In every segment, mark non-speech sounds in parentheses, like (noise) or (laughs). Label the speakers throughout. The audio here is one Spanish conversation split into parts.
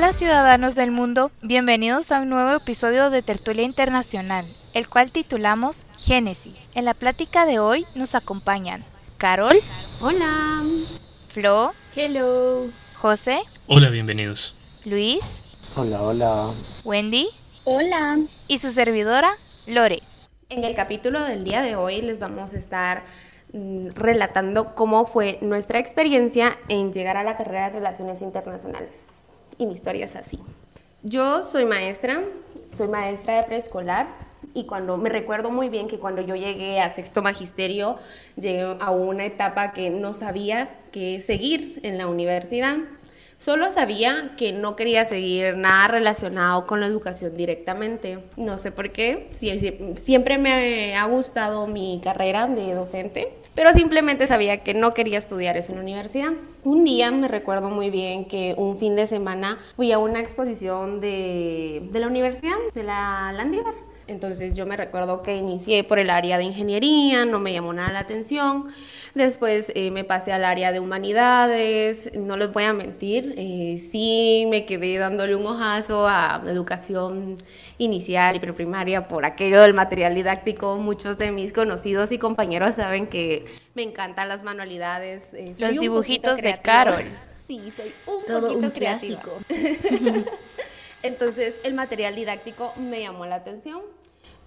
Speaker 1: Hola ciudadanos del mundo, bienvenidos a un nuevo episodio de Tertulia Internacional, el cual titulamos Génesis. En la plática de hoy nos acompañan Carol.
Speaker 2: Hola.
Speaker 1: Flo.
Speaker 3: Hello.
Speaker 1: José.
Speaker 4: Hola, bienvenidos.
Speaker 1: Luis.
Speaker 5: Hola, hola.
Speaker 1: Wendy.
Speaker 6: Hola.
Speaker 1: Y su servidora, Lore.
Speaker 2: En el capítulo del día de hoy les vamos a estar mm, relatando cómo fue nuestra experiencia en llegar a la carrera de Relaciones Internacionales y mi historia es así. Yo soy maestra, soy maestra de preescolar y cuando me recuerdo muy bien que cuando yo llegué a sexto magisterio llegué a una etapa que no sabía qué seguir en la universidad. Solo sabía que no quería seguir nada relacionado con la educación directamente. No sé por qué. Siempre me ha gustado mi carrera de docente, pero simplemente sabía que no quería estudiar eso en la universidad. Un día me recuerdo muy bien que un fin de semana fui a una exposición de, de la universidad, de la Landívar. Entonces yo me recuerdo que inicié por el área de ingeniería, no me llamó nada la atención. Después eh, me pasé al área de humanidades, no les voy a mentir, eh, sí me quedé dándole un ojazo a educación inicial y preprimaria por aquello del material didáctico. Muchos de mis conocidos y compañeros saben que me encantan las manualidades.
Speaker 1: Eh, Los dibujitos de Carol.
Speaker 2: Sí, soy un
Speaker 3: Todo un
Speaker 2: clásico. (laughs) Entonces el material didáctico me llamó la atención,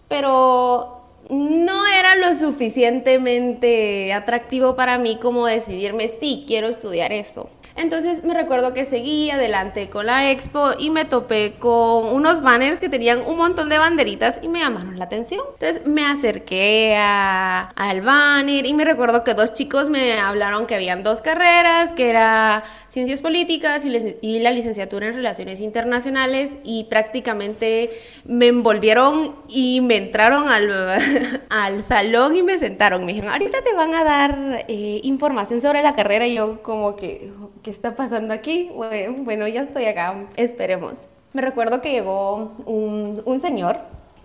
Speaker 2: pero no era lo suficientemente atractivo para mí como decidirme, sí, quiero estudiar eso. Entonces me recuerdo que seguí adelante con la expo y me topé con unos banners que tenían un montón de banderitas y me llamaron la atención. Entonces me acerqué al banner y me recuerdo que dos chicos me hablaron que habían dos carreras, que era ciencias políticas y, la licenciatura en relaciones internacionales y prácticamente me envolvieron y me entraron al, (laughs) al salón y me sentaron. Me dijeron, ahorita te van a dar eh, información sobre la carrera y yo como que, ¿qué está pasando aquí? Bueno, ya estoy acá, esperemos. Me recuerdo que llegó un, un señor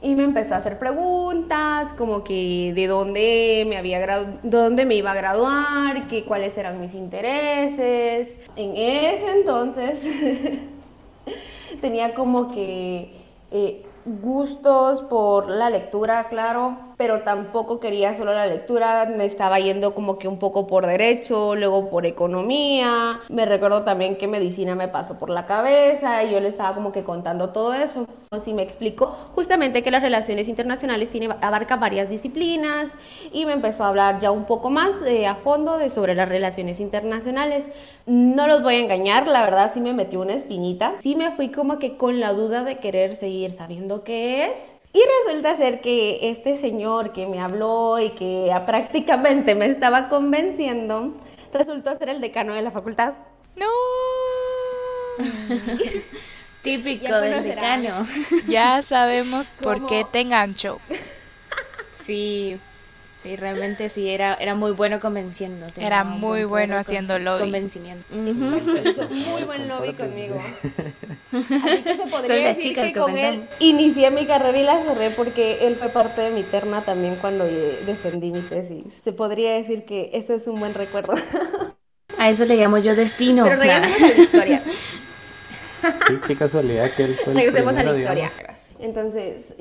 Speaker 2: y me empezó a hacer preguntas, como que de dónde me había dónde me iba a graduar, que cuáles eran mis intereses. En ese entonces (laughs) tenía como que eh, gustos por la lectura, claro, pero tampoco quería solo la lectura, me estaba yendo como que un poco por derecho, luego por economía, me recuerdo también que medicina me pasó por la cabeza y yo le estaba como que contando todo eso. Así me explicó justamente que las relaciones internacionales tiene, abarca varias disciplinas y me empezó a hablar ya un poco más eh, a fondo de sobre las relaciones internacionales. No los voy a engañar, la verdad sí me metió una espinita, sí me fui como que con la duda de querer seguir sabiendo qué es y resulta ser que este señor que me habló y que prácticamente me estaba convenciendo, resultó ser el decano de la facultad.
Speaker 1: ¡No! (laughs)
Speaker 3: Típico del decano.
Speaker 1: Ya sabemos por qué te engancho.
Speaker 3: Sí, Sí, realmente sí, era, era muy bueno convenciéndote.
Speaker 1: Era muy bueno haciendo lobby.
Speaker 3: Convencimiento. (laughs)
Speaker 2: Muy buen lobby conmigo. (laughs) Así que se podría decir que con él inicié mi carrera y la cerré porque él fue parte de mi terna también cuando defendí mi tesis. Se podría decir que eso es un buen recuerdo.
Speaker 3: A eso le llamo yo destino.
Speaker 2: Pero regresemos a la historia.
Speaker 5: Sí, qué casualidad que él fue el
Speaker 2: Regresemos a la historia. Entonces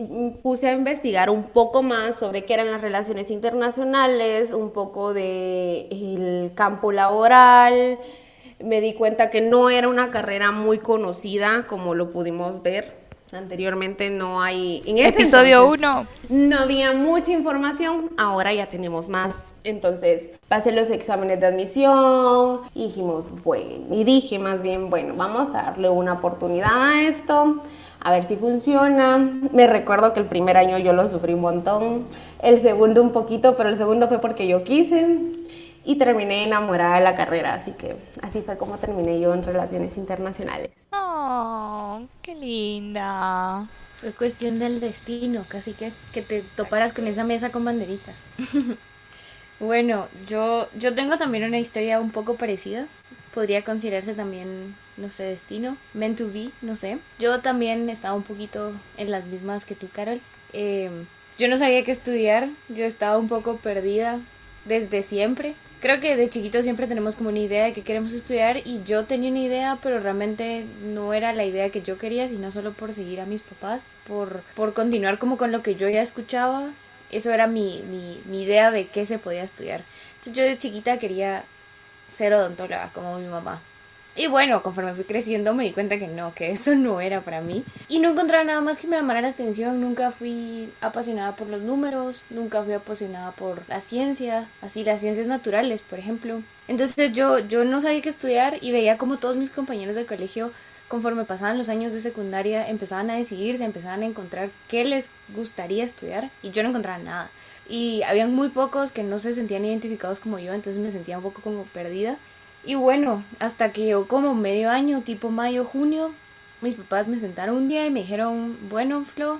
Speaker 2: puse a investigar un poco más sobre qué eran las relaciones internacionales, un poco del el campo laboral. Me di cuenta que no era una carrera muy conocida, como lo pudimos ver anteriormente. No hay.
Speaker 1: En Episodio 1.
Speaker 2: No había mucha información, ahora ya tenemos más. Entonces pasé los exámenes de admisión y dijimos, bueno, y dije más bien, bueno, vamos a darle una oportunidad a esto a ver si funciona. Me recuerdo que el primer año yo lo sufrí un montón, el segundo un poquito, pero el segundo fue porque yo quise y terminé enamorada de la carrera, así que así fue como terminé yo en relaciones internacionales.
Speaker 1: ¡Oh, qué linda!
Speaker 3: Fue cuestión del destino, casi que que te toparas con esa mesa con banderitas. (laughs) bueno, yo yo tengo también una historia un poco parecida podría considerarse también, no sé, destino, meant to be, no sé. Yo también estaba un poquito en las mismas que tú, Carol. Em, yo no sabía qué estudiar, yo estaba un poco perdida desde siempre. creo que de chiquito siempre tenemos como una idea de que queremos estudiar y yo tenía una idea, pero realmente no era la idea que yo quería, sino solo por seguir a mis papás, por, por continuar como con lo que yo ya escuchaba. Eso era mi, mi, mi idea de qué se podía estudiar. Entonces yo de chiquita quería ser odontóloga como mi mamá. Y bueno, conforme fui creciendo me di cuenta que no, que eso no era para mí. Y no encontraba nada más que me llamara la atención. Nunca fui apasionada por los números, nunca fui apasionada por la ciencia, así las ciencias naturales, por ejemplo. Entonces yo, yo no sabía qué estudiar y veía como todos mis compañeros de colegio, conforme pasaban los años de secundaria, empezaban a decidirse, empezaban a encontrar qué les gustaría estudiar y yo no encontraba nada. Y habían muy pocos que no se sentían identificados como yo, entonces me sentía un poco como perdida. Y bueno, hasta que yo como medio año, tipo mayo, junio, mis papás me sentaron un día y me dijeron, bueno, Flo,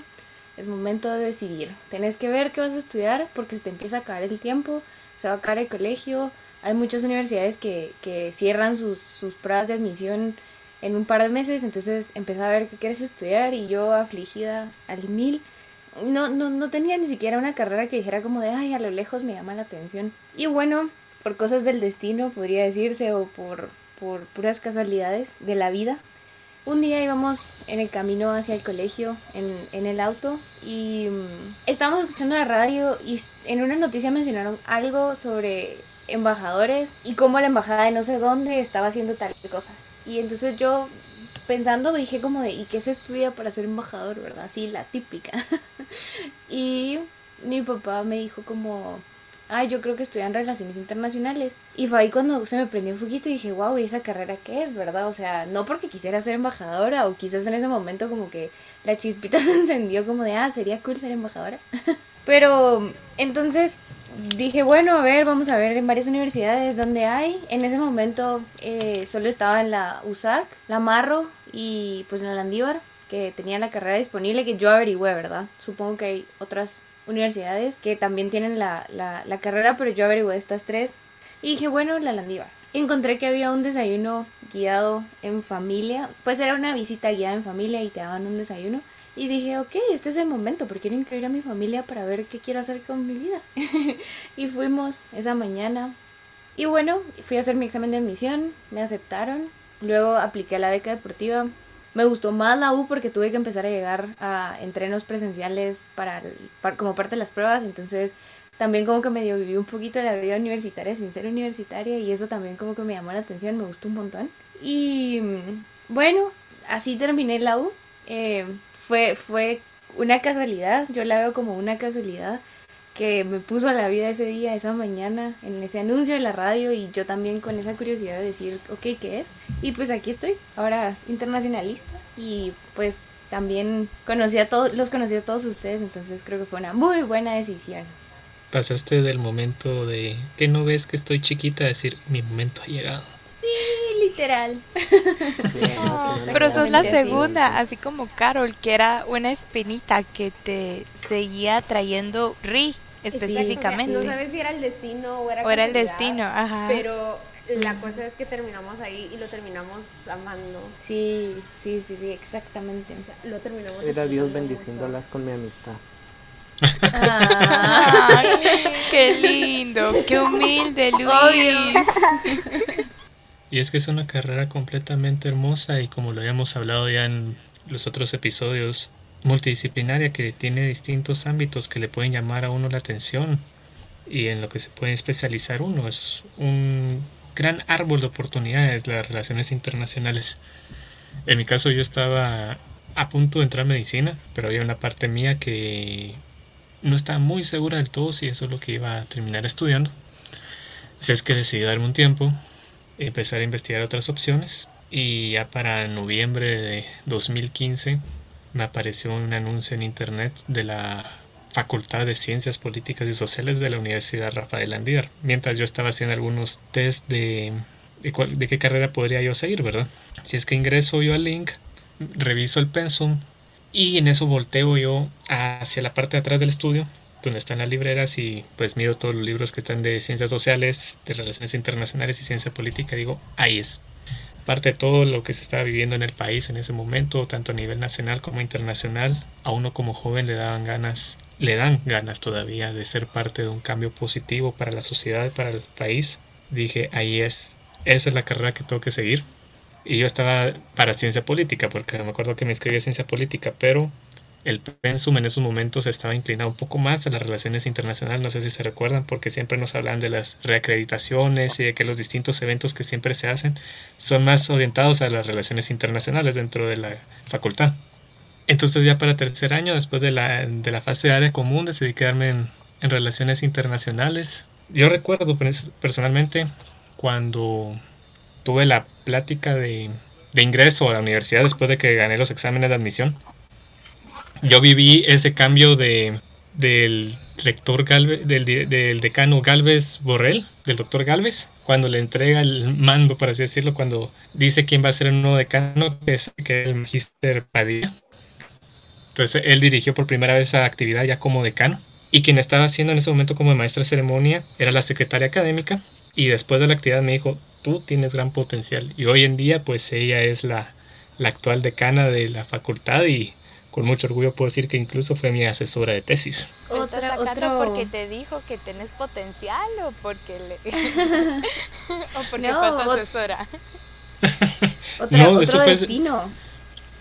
Speaker 3: es momento de decidir. Tenés que ver qué vas a estudiar porque se te empieza a acabar el tiempo, se va a acabar el colegio. Hay muchas universidades que, que cierran sus, sus pruebas de admisión en un par de meses, entonces empecé a ver qué quieres estudiar y yo afligida al mil. No, no, no tenía ni siquiera una carrera que dijera como de, ay, a lo lejos me llama la atención. Y bueno, por cosas del destino, podría decirse, o por, por puras casualidades de la vida. Un día íbamos en el camino hacia el colegio, en, en el auto, y mm, estábamos escuchando la radio y en una noticia mencionaron algo sobre embajadores y cómo la embajada de no sé dónde estaba haciendo tal cosa. Y entonces yo pensando dije como de, ¿y qué se estudia para ser embajador, verdad? Así la típica. (laughs) y mi papá me dijo como, ay, yo creo que estudian relaciones internacionales. Y fue ahí cuando se me prendió un foquito y dije, wow, ¿y esa carrera qué es, verdad? O sea, no porque quisiera ser embajadora o quizás en ese momento como que la chispita (laughs) se encendió como de, ah, sería cool ser embajadora. (laughs) Pero entonces dije, bueno, a ver, vamos a ver en varias universidades donde hay. En ese momento eh, solo estaba en la USAC, la Marro y pues Landívar, que tenía la carrera disponible que yo averigüé, ¿verdad? Supongo que hay otras universidades que también tienen la, la, la carrera, pero yo averigué estas tres. Y dije, bueno, la Landívar. Encontré que había un desayuno guiado en familia. Pues era una visita guiada en familia y te daban un desayuno. Y dije, ok, este es el momento, porque quiero incluir a mi familia para ver qué quiero hacer con mi vida. (laughs) y fuimos esa mañana. Y bueno, fui a hacer mi examen de admisión, me aceptaron. Luego apliqué a la beca deportiva, me gustó más la U porque tuve que empezar a llegar a entrenos presenciales para, como parte de las pruebas, entonces también como que medio viví un poquito la vida universitaria sin ser universitaria y eso también como que me llamó la atención, me gustó un montón. Y bueno, así terminé la U. Eh, fue, fue una casualidad, yo la veo como una casualidad que me puso a la vida ese día, esa mañana, en ese anuncio de la radio y yo también con esa curiosidad de decir, ok, ¿qué es? Y pues aquí estoy, ahora internacionalista y pues también conocí a todos, los conocí a todos ustedes, entonces creo que fue una muy buena decisión.
Speaker 5: Pasaste del momento de que no ves que estoy chiquita a decir, mi momento ha llegado.
Speaker 3: Sí, literal. (laughs)
Speaker 1: pero sos la segunda, así como Carol, que era una espinita que te seguía trayendo Ri específicamente.
Speaker 2: no sabes si era el destino o era,
Speaker 1: o era el destino, ajá.
Speaker 2: Pero la cosa es que terminamos ahí y lo terminamos amando.
Speaker 3: Sí, sí, sí, sí, exactamente.
Speaker 2: lo terminamos.
Speaker 5: Era Dios bendiciéndolas con mi amistad.
Speaker 1: Ah, (laughs) qué lindo, qué humilde Luis.
Speaker 5: Y es que es una carrera completamente hermosa y como lo habíamos hablado ya en los otros episodios, multidisciplinaria que tiene distintos ámbitos que le pueden llamar a uno la atención y en lo que se puede especializar uno. Es un gran árbol de oportunidades las relaciones internacionales. En mi caso yo estaba a punto de entrar a medicina, pero había una parte mía que no estaba muy segura del todo si eso es lo que iba a terminar estudiando. Así es que decidí darme un tiempo, empezar a investigar otras opciones y ya para noviembre de 2015 me apareció un anuncio en internet de la Facultad de Ciencias Políticas y Sociales de la Universidad Rafael Andívar, mientras yo estaba haciendo algunos test de, de, qué carrera podría yo seguir, ¿verdad? Si es que ingreso yo al link, reviso el pensum y en eso volteo yo hacia la parte de atrás del estudio, donde están las libreras y pues miro todos los libros que están de ciencias sociales, de relaciones internacionales y ciencia política, digo, ahí es parte de todo lo que se estaba viviendo en el país en ese momento, tanto a nivel nacional como internacional, a uno como joven le daban ganas, le dan ganas todavía de ser parte de un cambio positivo para la sociedad para el país. dije, ahí es, esa es la carrera que tengo que seguir. Y yo estaba para ciencia política, porque me acuerdo que me inscribí a ciencia política, pero el pensum en esos momentos estaba inclinado un poco más a las relaciones internacionales, no sé si se recuerdan, porque siempre nos hablan de las reacreditaciones y de que los distintos eventos que siempre se hacen son más orientados a las relaciones internacionales dentro de la facultad. Entonces ya para tercer año, después de la, de la fase de área común, decidí quedarme en, relaciones internacionales. Yo recuerdo personalmente cuando tuve la plática de ingreso a la universidad después de que gané los exámenes de admisión yo viví ese cambio de del rector Galvez, del, decano Galvez Borrell, del doctor Galvez, cuando le entrega el mando, por así decirlo, cuando dice quién va a ser el nuevo decano, que es, que el magister Padilla. Entonces él dirigió por primera vez esa actividad ya como decano. Y quien estaba haciendo en ese momento como maestra de ceremonia era la secretaria académica. Y después de la actividad me dijo, tú tienes gran potencial. Y hoy en día pues ella es la, la actual decana de la facultad y con mucho orgullo puedo decir que incluso fue mi asesora de tesis.
Speaker 1: ¿Otra, otro... porque te dijo que tenés potencial o porque le... (laughs) o porque fue tu asesora? (laughs)
Speaker 3: no, otro destino.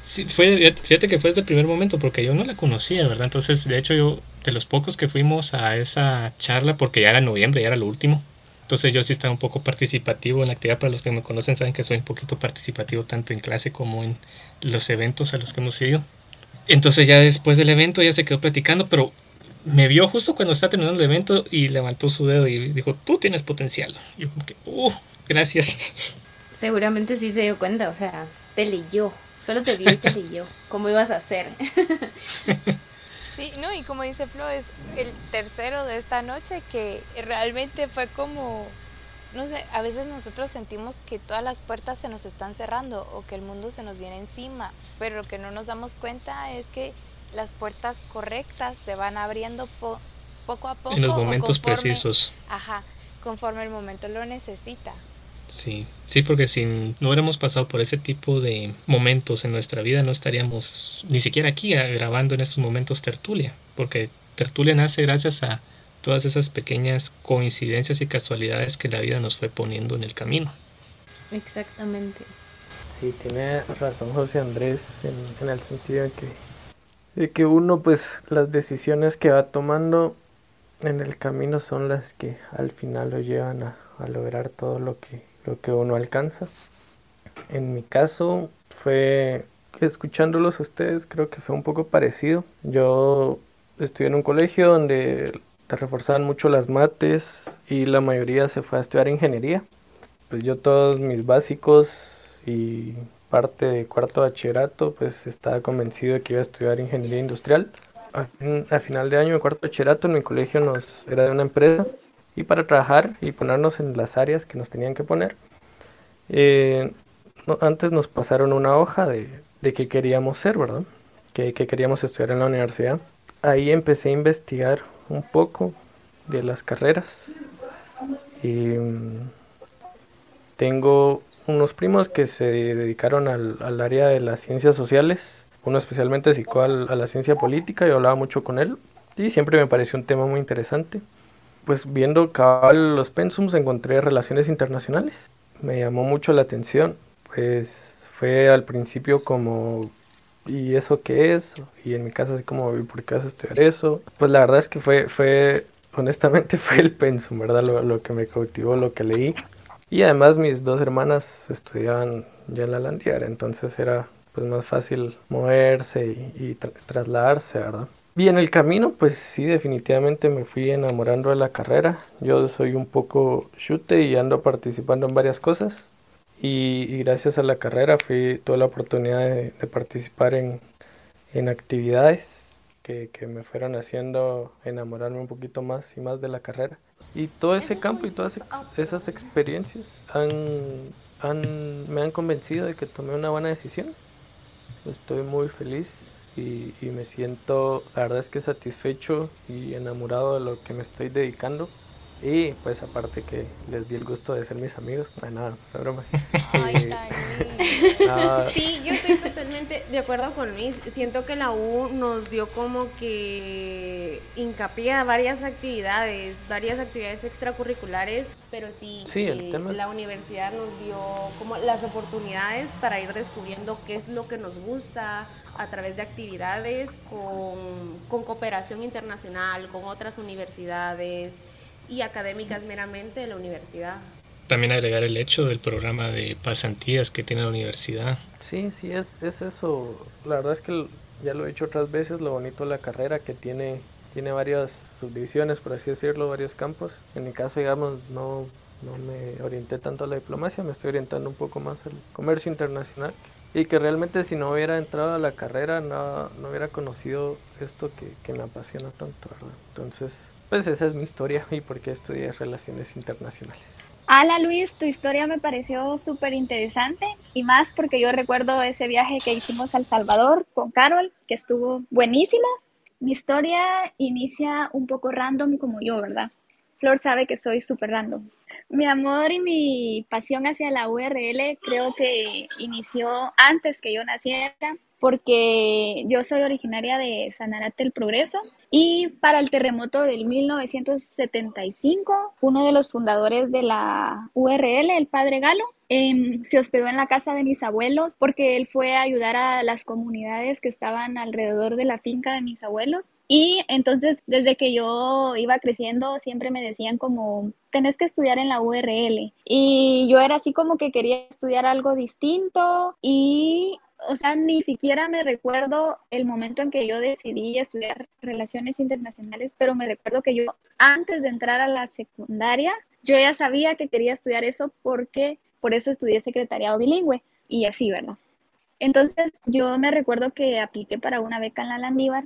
Speaker 5: Sí, fue, fíjate que fue desde el primer momento porque yo no la conocía, ¿verdad? Entonces, de hecho, yo, de los pocos que fuimos a esa charla, porque ya era noviembre, ya era lo último, entonces yo sí estaba un poco participativo en la actividad. Para los que me conocen saben que soy un poquito participativo tanto en clase como en los eventos a los que hemos ido. Entonces ya después del evento ya se quedó platicando, pero me vio justo cuando estaba terminando el evento y levantó su dedo y dijo, tú tienes potencial. Y yo como que, uh, gracias. (laughs)
Speaker 3: Seguramente sí se dio cuenta, o sea, te leyó, solo te vio y te leyó, (laughs) cómo ibas a hacer. (laughs)
Speaker 1: Sí, no, y como dice Flo, es el tercero de esta noche que realmente fue como no sé, a veces nosotros sentimos que todas las puertas se nos están cerrando o que el mundo se nos viene encima, pero lo que no nos damos cuenta es que las puertas correctas se van abriendo poco a poco.
Speaker 5: En los momentos precisos.
Speaker 1: Ajá, conforme el momento lo necesita.
Speaker 5: Sí, sí, porque si no hubiéramos pasado por ese tipo de momentos en nuestra vida, no estaríamos ni siquiera aquí grabando en estos momentos tertulia, porque tertulia nace gracias a todas esas pequeñas coincidencias y casualidades que la vida nos fue poniendo en el camino.
Speaker 3: Exactamente.
Speaker 4: Sí, tiene razón José Andrés en, el sentido de que, de que uno pues las decisiones que va tomando en el camino son las que al final lo llevan a, a lograr todo lo que, lo que uno alcanza. En mi caso fue escuchándolos a ustedes creo que fue un poco parecido. Yo estudié en un colegio donde te reforzaban mucho las mates y la mayoría se fue a estudiar ingeniería. Pues yo todos mis básicos y parte de cuarto bachillerato, pues estaba convencido de que iba a estudiar ingeniería industrial. A, final de año de cuarto bachillerato en mi colegio nos era de una empresa y para trabajar y ponernos en las áreas que nos tenían que poner. Eh, antes nos pasaron una hoja de, de qué queríamos ser, ¿verdad? Que, que queríamos estudiar en la universidad. Ahí empecé a investigar un poco de las carreras. Y mm, tengo unos primos que se dedicaron al, al, área de las ciencias sociales. Uno especialmente se dedicó a la ciencia política y hablaba mucho con él. Y siempre me pareció un tema muy interesante. Pues viendo cabal los pensums encontré relaciones internacionales. Me llamó mucho la atención. Pues fue al principio como ¿y eso qué es? Y en mi casa así como, ¿por qué vas a estudiar eso? Pues la verdad es que fue, fue honestamente (laughs) fue el pensum, ¿verdad? Lo, lo que me cautivó, lo que leí. Y además mis dos hermanas estudiaban ya en la Landiara, entonces era pues más fácil moverse y, trasladarse, ¿verdad? Y en el camino, pues sí, definitivamente me fui enamorando de la carrera. Yo soy un poco chute y ando participando en varias cosas. Y, gracias a la carrera fui, tuve la oportunidad de, participar en, en actividades que, que, me fueron haciendo enamorarme un poquito más y más de la carrera. Y todo ese campo y todas esas experiencias han, han, me han convencido de que tomé una buena decisión. Estoy muy feliz y, y me siento, la verdad es que satisfecho y enamorado de lo que me estoy dedicando. Y pues aparte que les di el gusto de ser mis amigos, no (laughs) nada, esa bromas.
Speaker 1: Ay,
Speaker 4: Ah,
Speaker 2: Sí, yo estoy totalmente de acuerdo con Luis. Siento que la U nos dio como que hincapié a varias actividades, varias actividades extracurriculares, pero sí,
Speaker 4: Sí, el
Speaker 2: eh,
Speaker 4: es-
Speaker 2: la universidad nos dio como las oportunidades para ir descubriendo qué es lo que nos gusta a través de actividades con, con cooperación internacional, con otras universidades y académicas meramente de la universidad.
Speaker 5: También agregar el hecho del programa de pasantías que tiene la universidad.
Speaker 4: Sí, sí, es, es eso. La verdad es que ya lo he hecho otras veces, lo bonito de la carrera que tiene, tiene varias subdivisiones, por así decirlo, varios campos. En mi caso, digamos, no, no me orienté tanto a la diplomacia, me estoy orientando un poco más al comercio internacional. Y que realmente si no hubiera entrado a la carrera, no, no hubiera conocido esto que, que me apasiona tanto, ¿verdad? Entonces, pues esa es mi historia y por qué estudié relaciones internacionales.
Speaker 6: Ala Luis, tu historia me pareció súper interesante y más porque yo recuerdo ese viaje que hicimos a El Salvador con Carol, que estuvo buenísimo. Mi historia inicia un poco random como yo, ¿verdad? Flor sabe que soy súper random. Mi amor y mi pasión hacia la URL creo que inició antes que yo naciera, porque yo soy originaria de Sanarate el Progreso y para el terremoto del 1975, uno de los fundadores de la URL, el padre Galo, em, se hospedó en la casa de mis abuelos porque él fue a ayudar a las comunidades que estaban alrededor de la finca de mis abuelos. Y entonces, desde que yo iba creciendo, siempre me decían como, tenés que estudiar en la URL. Y yo era así como que quería estudiar algo distinto y o sea, ni siquiera me recuerdo el momento en que yo decidí estudiar relaciones internacionales, pero me recuerdo que yo antes de entrar a la secundaria, yo ya sabía que quería estudiar eso porque por eso estudié secretariado bilingüe y así, ¿verdad? Entonces yo me recuerdo que apliqué para una beca en la Landívar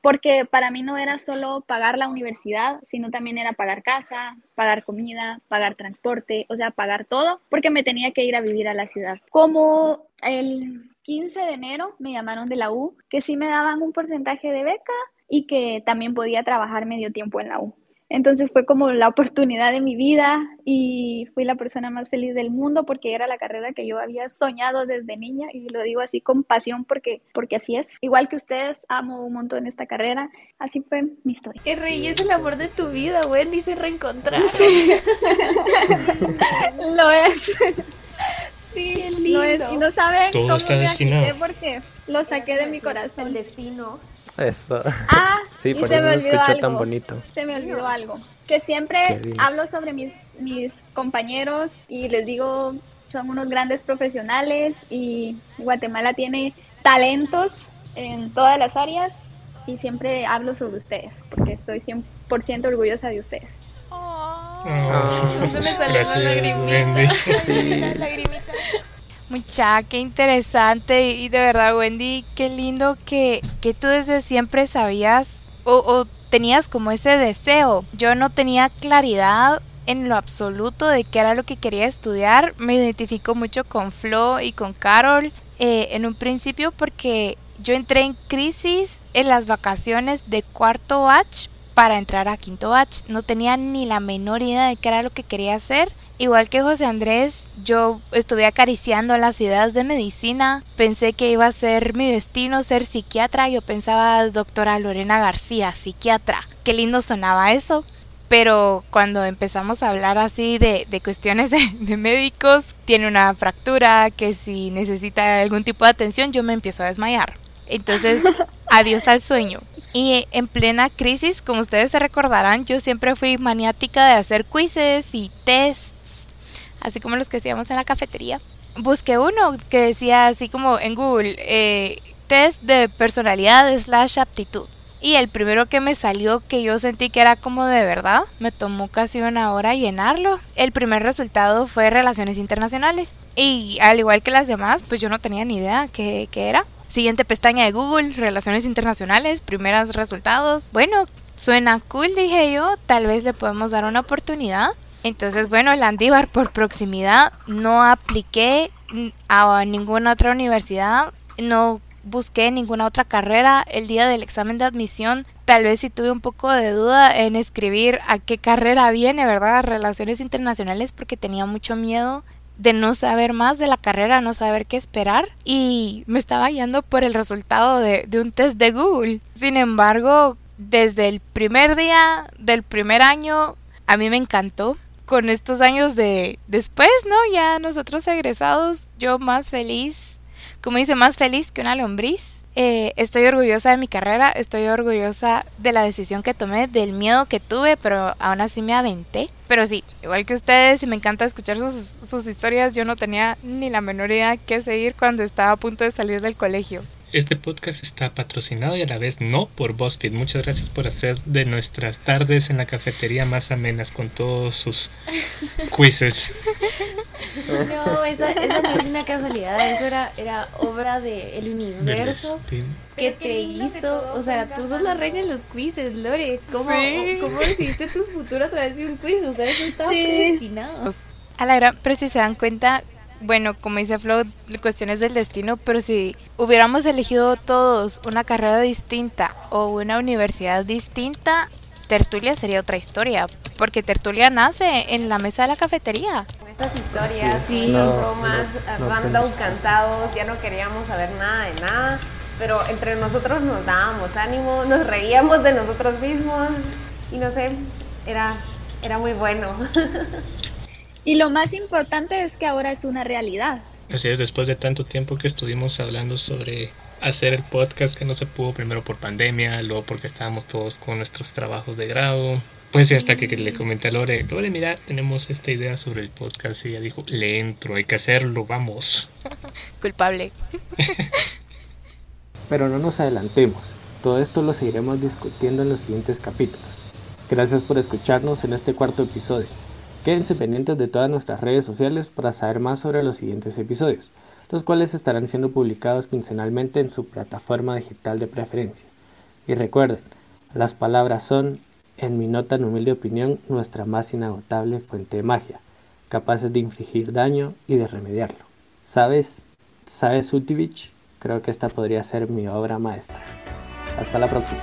Speaker 6: porque para mí no era solo pagar la universidad, sino también era pagar casa, pagar comida, pagar transporte, o sea, pagar todo, porque me tenía que ir a vivir a la ciudad. Como el 15 de enero me llamaron de la U que sí me daban un porcentaje de beca y que también podía trabajar medio tiempo en la U. Entonces fue como la oportunidad de mi vida y fui la persona más feliz del mundo porque era la carrera que yo había soñado desde niña y lo digo así con pasión porque, porque así es. Igual que ustedes, amo un montón esta carrera. Así fue mi historia.
Speaker 3: El rey es el amor de tu vida, Wendy, se reencontraron. (laughs)
Speaker 6: Lo es. Sí,
Speaker 3: Qué
Speaker 6: lo es.
Speaker 3: lindo.
Speaker 6: Y no saben
Speaker 5: Todo
Speaker 6: cómo
Speaker 5: está
Speaker 6: me
Speaker 5: destinado.
Speaker 6: porque lo saqué de mi
Speaker 2: El
Speaker 6: corazón.
Speaker 2: destino.
Speaker 4: Eso.
Speaker 6: Ah, (laughs)
Speaker 4: Sí,
Speaker 6: y
Speaker 4: por
Speaker 6: se
Speaker 4: eso
Speaker 6: me
Speaker 4: se
Speaker 6: olvidó
Speaker 4: escucha tan
Speaker 6: algo.
Speaker 4: bonito.
Speaker 6: Se me olvidó algo. Que siempre hablo sobre mis, mis compañeros y les digo, son unos grandes profesionales y Guatemala tiene talentos en todas las áreas y siempre hablo sobre ustedes porque estoy 100% orgullosa de ustedes.
Speaker 1: Oh,
Speaker 5: Ah, (laughs)
Speaker 3: se me salió la lagrimita.
Speaker 4: Sí.
Speaker 1: la lagrimita. Mucha, qué interesante y de verdad Wendy, qué lindo que, que tú desde siempre sabías o, o tenías como ese deseo. Yo no tenía claridad en lo absoluto de qué era lo que quería estudiar. Me identifico mucho con Flo y con Carol eh, en un principio porque yo entré en crisis en las vacaciones de cuarto batch para entrar a quinto batch. No tenía ni la menor idea de qué era lo que quería hacer. Igual que José Andrés, yo estuve acariciando las ideas de medicina. Pensé que iba a ser mi destino ser psiquiatra. Yo pensaba doctora Lorena García, psiquiatra. Qué lindo sonaba eso. Pero cuando empezamos a hablar así de, de cuestiones de, de médicos, tiene una fractura, que si necesita algún tipo de atención, yo me empiezo a desmayar. Entonces, (laughs) adiós al sueño. Y en plena crisis, como ustedes se recordarán, yo siempre fui maniática de hacer quizzes y tests, así como los que hacíamos en la cafetería. Busqué uno que decía así como en Google, eh, test de personalidad slash aptitud. Y el primero que me salió que yo sentí que era como de verdad, me tomó casi una hora llenarlo. El primer resultado fue relaciones internacionales. Y al igual que las demás, pues yo no tenía ni idea qué, qué era. Siguiente pestaña de Google, relaciones internacionales, primeros resultados. Bueno, suena cool, dije yo, tal vez le podemos dar una oportunidad. Entonces, bueno, Landívar por proximidad, no apliqué a ninguna otra universidad, no busqué ninguna otra carrera el día del examen de admisión. Tal vez sí tuve un poco de duda en escribir a qué carrera viene, ¿verdad? Relaciones internacionales porque tenía mucho miedo de no saber más de la carrera, no saber qué esperar y me estaba guiando por el resultado de, de un test de Google. Sin embargo, desde el primer día del primer año, a mí me encantó. Con estos años de después, ¿no? Ya nosotros egresados, yo más feliz, como dice, más feliz que una lombriz. Eh, estoy orgullosa de mi carrera, estoy orgullosa de la decisión que tomé, del miedo que tuve, pero aún así me aventé. Pero sí, igual que ustedes, y me encanta escuchar sus, sus historias, yo no tenía ni la menor idea qué seguir cuando estaba a punto de salir del colegio.
Speaker 5: Este podcast está patrocinado y a la vez no por BuzzFeed. Muchas gracias por hacer de nuestras tardes en la cafetería más amenas con todos sus (laughs) quizzes.
Speaker 3: No, esa, esa no es una casualidad, eso era, era obra del el universo que te hizo. O sea, tú sos la reina de los quizzes, Lore. ¿Cómo, ¿cómo decidiste tu futuro a través de un quiz? O sea, eso estaba predestinado.
Speaker 1: A la verdad, pero si se dan cuenta, bueno, como dice Flo, cuestiones del destino, pero si hubiéramos elegido todos una carrera distinta o una universidad distinta, Tertulia sería otra historia, porque Tertulia nace en la mesa de la cafetería.
Speaker 2: Estas historias, sí. bromas, random, cansados, ya no queríamos saber nada de nada, pero entre nosotros nos dábamos ánimo, nos reíamos de nosotros mismos y no sé, era, era muy bueno. (laughs)
Speaker 6: Y lo más importante es que ahora es una realidad.
Speaker 5: Así es, después de tanto tiempo que estuvimos hablando sobre hacer el podcast que no se pudo primero por pandemia, luego porque estábamos todos con nuestros trabajos de grado. Pues hasta que le comenté a Lore, Lore, mira, tenemos esta idea sobre el podcast y ella dijo, le entro, hay que hacerlo, vamos. (laughs)
Speaker 1: Culpable. (laughs)
Speaker 4: Pero no nos adelantemos, todo esto lo seguiremos discutiendo en los siguientes capítulos. Gracias por escucharnos en este cuarto episodio. Quédense pendientes de todas nuestras redes sociales para saber más sobre los siguientes episodios, los cuales estarán siendo publicados quincenalmente en su plataforma digital de preferencia. Y recuerden, las palabras son, en mi nota en humilde opinión, nuestra más inagotable fuente de magia, capaces de infligir daño y de remediarlo. ¿Sabes? ¿Sabes, Utivich? Creo que esta podría ser mi obra maestra. Hasta la próxima.